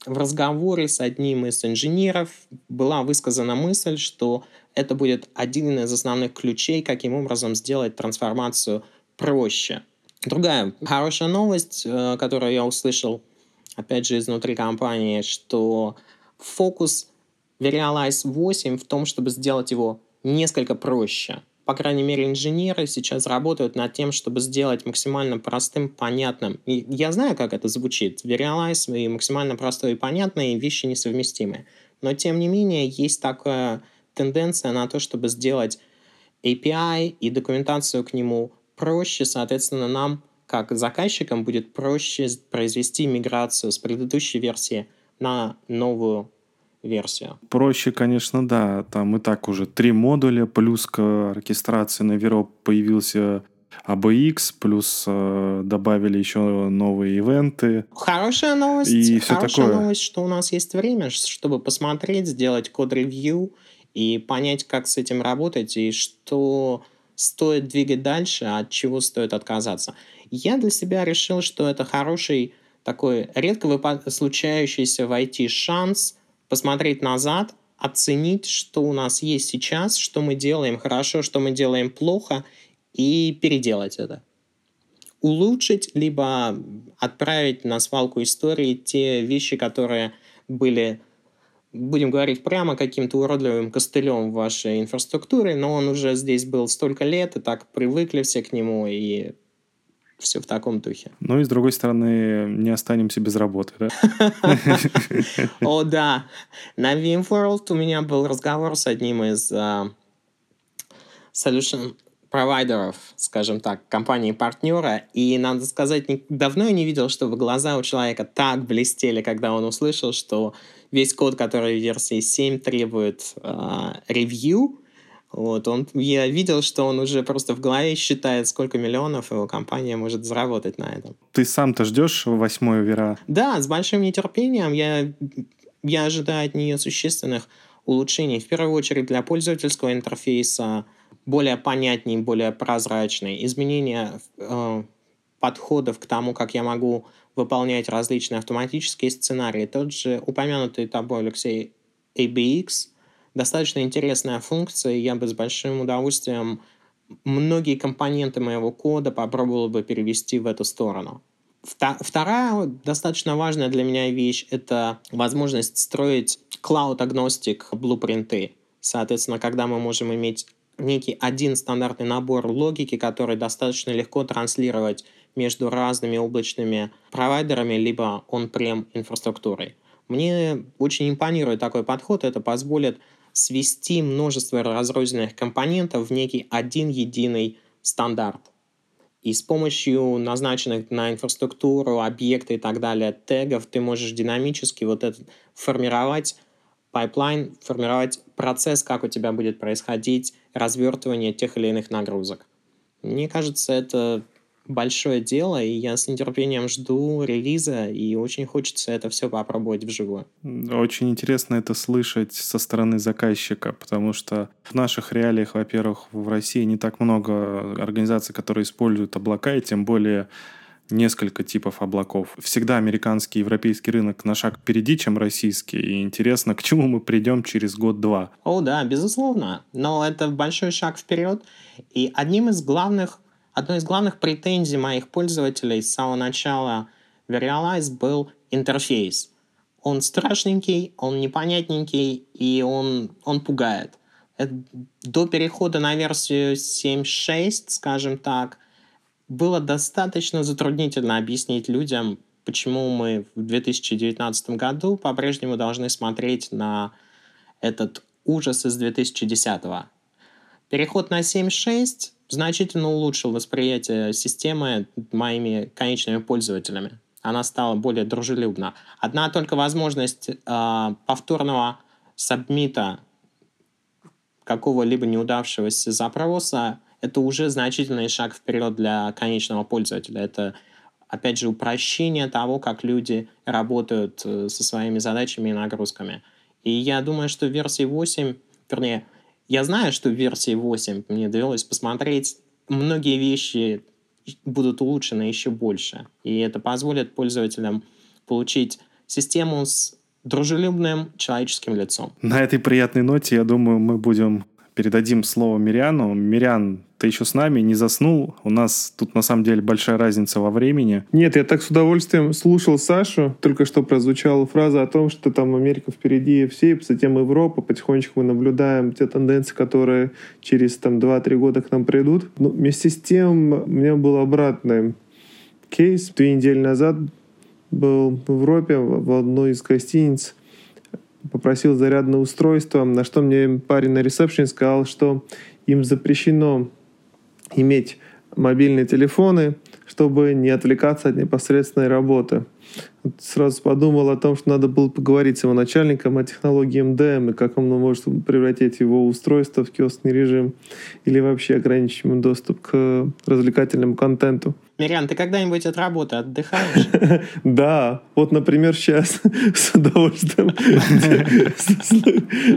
в разговоре с одним из инженеров была высказана мысль, что это будет один из основных ключей, каким образом сделать трансформацию проще. Другая хорошая новость, э, которую я услышал, опять же, изнутри компании, что фокус Verialize 8 в том, чтобы сделать его несколько проще. По крайней мере, инженеры сейчас работают над тем, чтобы сделать максимально простым, понятным. И я знаю, как это звучит. Verialize и максимально простое и понятное вещи несовместимые. Но, тем не менее, есть такая тенденция на то, чтобы сделать API и документацию к нему проще. Соответственно, нам, как заказчикам, будет проще произвести миграцию с предыдущей версии на новую версию. Проще, конечно, да. Там и так уже три модуля, плюс к оркестрации на Vero появился ABX, плюс э, добавили еще новые ивенты. Хорошая новость. И все хорошая такое. новость, что у нас есть время, чтобы посмотреть, сделать код-ревью и понять, как с этим работать и что стоит двигать дальше, а от чего стоит отказаться. Я для себя решил, что это хороший такой редко случающийся в IT шанс посмотреть назад, оценить, что у нас есть сейчас, что мы делаем хорошо, что мы делаем плохо, и переделать это. Улучшить, либо отправить на свалку истории те вещи, которые были будем говорить прямо, каким-то уродливым костылем вашей инфраструктуре, но он уже здесь был столько лет, и так привыкли все к нему, и все в таком духе. Ну и с другой стороны, не останемся без работы, да? [LAUGHS] О, да. На VMworld у меня был разговор с одним из а, solution провайдеров, скажем так, компании-партнера, и, надо сказать, давно я не видел, чтобы глаза у человека так блестели, когда он услышал, что весь код, который в версии 7 требует ревью, вот, он, я видел, что он уже просто в голове считает, сколько миллионов его компания может заработать на этом. Ты сам-то ждешь восьмой вера? Да, с большим нетерпением. Я, я ожидаю от нее существенных улучшений. В первую очередь для пользовательского интерфейса, более понятней, более прозрачный, изменения э, подходов к тому, как я могу выполнять различные автоматические сценарии. Тот же упомянутый тобой, Алексей, ABX, достаточно интересная функция, и я бы с большим удовольствием многие компоненты моего кода попробовал бы перевести в эту сторону. Вторая достаточно важная для меня вещь — это возможность строить cloud-агностик блупринты. Соответственно, когда мы можем иметь некий один стандартный набор логики, который достаточно легко транслировать между разными облачными провайдерами либо on-prem инфраструктурой. Мне очень импонирует такой подход. Это позволит свести множество разрозненных компонентов в некий один единый стандарт. И с помощью назначенных на инфраструктуру, объекты и так далее тегов ты можешь динамически вот этот формировать pipeline, формировать процесс, как у тебя будет происходить развертывание тех или иных нагрузок. Мне кажется, это большое дело, и я с нетерпением жду релиза, и очень хочется это все попробовать вживую. Очень интересно это слышать со стороны заказчика, потому что в наших реалиях, во-первых, в России не так много организаций, которые используют облака, и тем более несколько типов облаков. Всегда американский и европейский рынок на шаг впереди, чем российский. И интересно, [LAUGHS] к чему мы придем через год-два. О, да, безусловно. Но это большой шаг вперед. И одним из главных Одной из главных претензий моих пользователей с самого начала Verialize был интерфейс. Он страшненький, он непонятненький, и он, он пугает. Это, до перехода на версию 7.6, скажем так, было достаточно затруднительно объяснить людям, почему мы в 2019 году по-прежнему должны смотреть на этот ужас из 2010. Переход на 7.6 значительно улучшил восприятие системы моими конечными пользователями. Она стала более дружелюбна. Одна только возможность э, повторного сабмита какого-либо неудавшегося запроса это уже значительный шаг вперед для конечного пользователя. Это, опять же, упрощение того, как люди работают э, со своими задачами и нагрузками. И я думаю, что в версии 8, вернее, я знаю, что в версии 8 мне довелось посмотреть, многие вещи будут улучшены еще больше. И это позволит пользователям получить систему с дружелюбным человеческим лицом. На этой приятной ноте, я думаю, мы будем передадим слово Мириану. Мириан, ты еще с нами, не заснул? У нас тут на самом деле большая разница во времени. Нет, я так с удовольствием слушал Сашу. Только что прозвучала фраза о том, что там Америка впереди всей, затем Европа. Потихонечку мы наблюдаем те тенденции, которые через там 2-3 года к нам придут. Но вместе с тем у меня был обратный кейс. Две недели назад был в Европе в одной из гостиниц попросил зарядное устройство, на что мне парень на ресепшене сказал, что им запрещено иметь мобильные телефоны, чтобы не отвлекаться от непосредственной работы. Сразу подумал о том, что надо было поговорить с его начальником о технологии МДМ и как он может превратить его устройство в киосный режим или вообще ограничить ему доступ к развлекательному контенту. Мирян, ты когда-нибудь от работы отдыхаешь? [LAUGHS] Да, вот, например, сейчас [LAUGHS] с удовольствием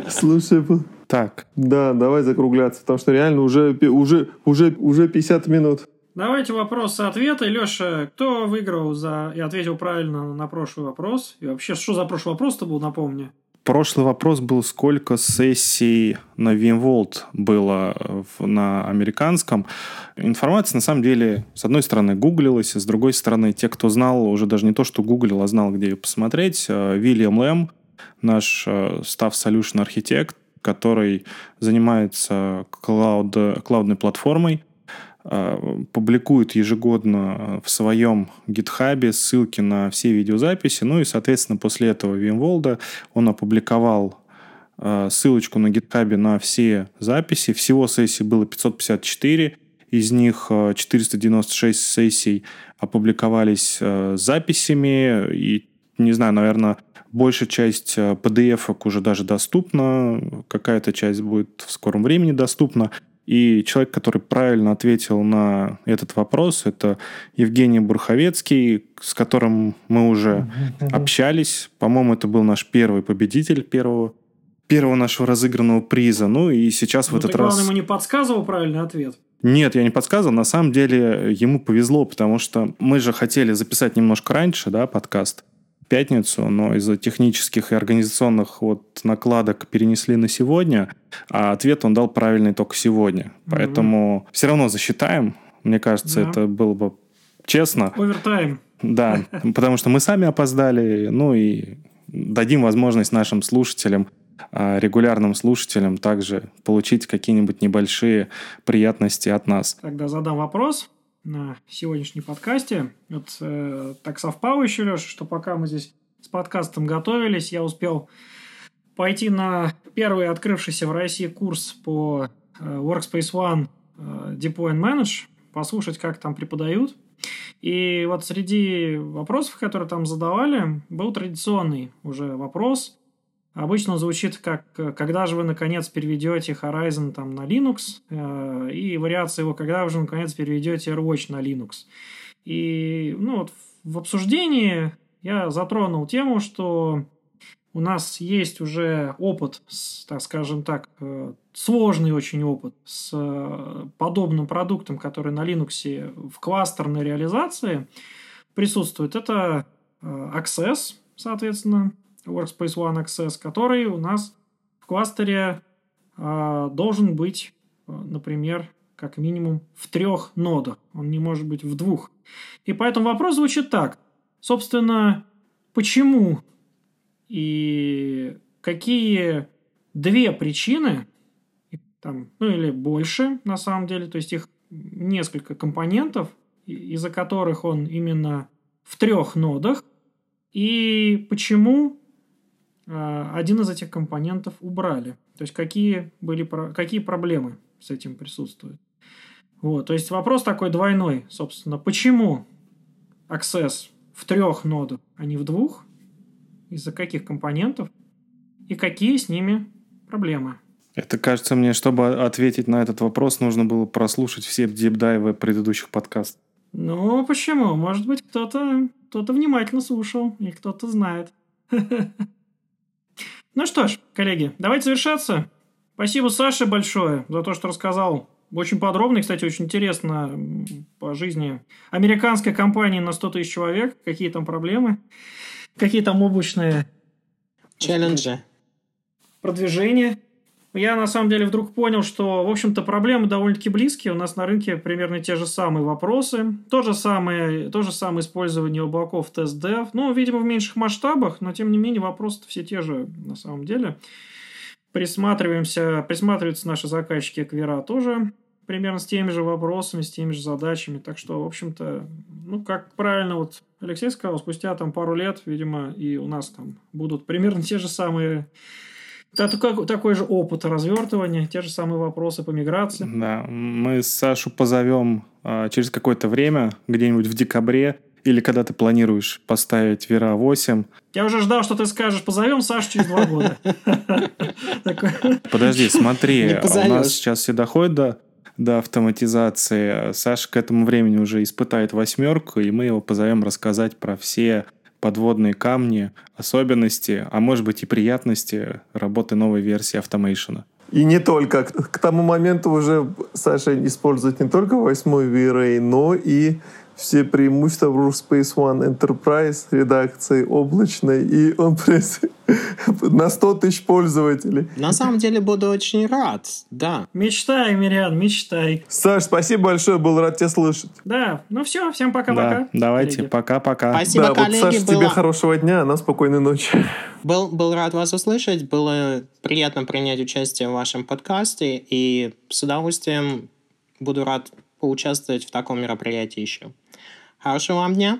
[LAUGHS] слушаю Так. Да, давай закругляться, потому что реально уже, уже, уже, уже 50 минут. Давайте вопросы-ответы. Леша, кто выиграл за и ответил правильно на прошлый вопрос? И вообще, что за прошлый вопрос-то был, напомни? Прошлый вопрос был, сколько сессий на VMworld было на американском. Информация, на самом деле, с одной стороны, гуглилась, с другой стороны, те, кто знал, уже даже не то, что гуглил, а знал, где ее посмотреть. Э, Вильям Лэм, наш э, Staff Solution архитект, который занимается клауд, клаудной платформой, Э, публикует ежегодно в своем гитхабе ссылки на все видеозаписи. Ну и, соответственно, после этого Вимволда он опубликовал э, ссылочку на гитхабе на все записи. Всего сессий было 554. Из них 496 э, сессий опубликовались записями. И, не знаю, наверное, большая часть PDF уже даже доступна. Какая-то часть будет в скором времени доступна. И человек, который правильно ответил на этот вопрос, это Евгений Бурховецкий, с которым мы уже общались. По-моему, это был наш первый победитель первого первого нашего разыгранного приза. Ну и сейчас ну, в этот ты, раз... Главное, ему не подсказывал правильный ответ. Нет, я не подсказывал. На самом деле ему повезло, потому что мы же хотели записать немножко раньше, да, подкаст пятницу, но из-за технических и организационных вот накладок перенесли на сегодня, а ответ он дал правильный только сегодня. Поэтому mm-hmm. все равно засчитаем. Мне кажется, да. это было бы честно. Овертайм. Да, [LAUGHS] потому что мы сами опоздали, ну и дадим возможность нашим слушателям а, регулярным слушателям также получить какие-нибудь небольшие приятности от нас. Тогда задам вопрос на сегодняшнем подкасте. Вот э, так совпало еще, Леша, что пока мы здесь с подкастом готовились, я успел пойти на первый открывшийся в России курс по э, Workspace ONE э, Deploy and Manage, послушать, как там преподают. И вот среди вопросов, которые там задавали, был традиционный уже вопрос Обычно звучит как «когда же вы, наконец, переведете Horizon там, на Linux?» э, и вариация его «когда же, наконец, переведете AirWatch на Linux?» И ну, вот в обсуждении я затронул тему, что у нас есть уже опыт, так скажем так, э, сложный очень опыт с э, подобным продуктом, который на Linux в кластерной реализации присутствует. Это Access, соответственно, Workspace ONE Access, который у нас в кластере э, должен быть, э, например, как минимум в трех нодах. Он не может быть в двух. И поэтому вопрос звучит так. Собственно, почему и какие две причины, там, ну или больше на самом деле, то есть их несколько компонентов, из-за которых он именно в трех нодах, и почему а, один из этих компонентов убрали. То есть какие, были, какие проблемы с этим присутствуют. Вот, то есть вопрос такой двойной, собственно, почему Access в трех нодах, а не в двух, из-за каких компонентов и какие с ними проблемы. Это кажется мне, чтобы ответить на этот вопрос, нужно было прослушать все дипдайвы предыдущих подкастов. Ну, почему? Может быть, кто-то кто внимательно слушал, и кто-то знает. [LAUGHS] Ну что ж, коллеги, давайте завершаться. Спасибо Саше большое за то, что рассказал очень подробно и, кстати, очень интересно по жизни американской компании на 100 тысяч человек, какие там проблемы, какие там облачные... Челленджи. Продвижения. Я на самом деле вдруг понял, что, в общем-то, проблемы довольно-таки близкие. У нас на рынке примерно те же самые вопросы. То же самое, то же самое использование облаков тест-дев. Ну, видимо, в меньших масштабах, но, тем не менее, вопросы все те же на самом деле. Присматриваемся, присматриваются наши заказчики Квера тоже примерно с теми же вопросами, с теми же задачами. Так что, в общем-то, ну, как правильно вот Алексей сказал, спустя там пару лет, видимо, и у нас там будут примерно те же самые это такой же опыт развертывания, те же самые вопросы по миграции. Да, мы Сашу позовем а, через какое-то время, где-нибудь в декабре, или когда ты планируешь поставить Вера 8. Я уже ждал, что ты скажешь, позовем Сашу через два года. [LAUGHS] Подожди, смотри, у нас сейчас все доходит до до автоматизации. Саша к этому времени уже испытает восьмерку, и мы его позовем рассказать про все подводные камни, особенности, а может быть и приятности работы новой версии Automation. И не только. К тому моменту уже Саша использует не только восьмой V-Ray, но и все преимущества Workspace ONE Enterprise редакции облачной, и он [LAUGHS] на 100 тысяч пользователей. На самом деле буду очень рад, да. Мечтай, Мириан, мечтай. Саш, спасибо большое, был рад тебя слышать. Да, ну все, всем пока-пока. Да, давайте, пока-пока. Спасибо, да, коллеги. Вот, Саш, было... тебе хорошего дня, а нам спокойной ночи. Был, был рад вас услышать, было приятно принять участие в вашем подкасте, и с удовольствием буду рад поучаствовать в таком мероприятии еще. Хорошего вам дня!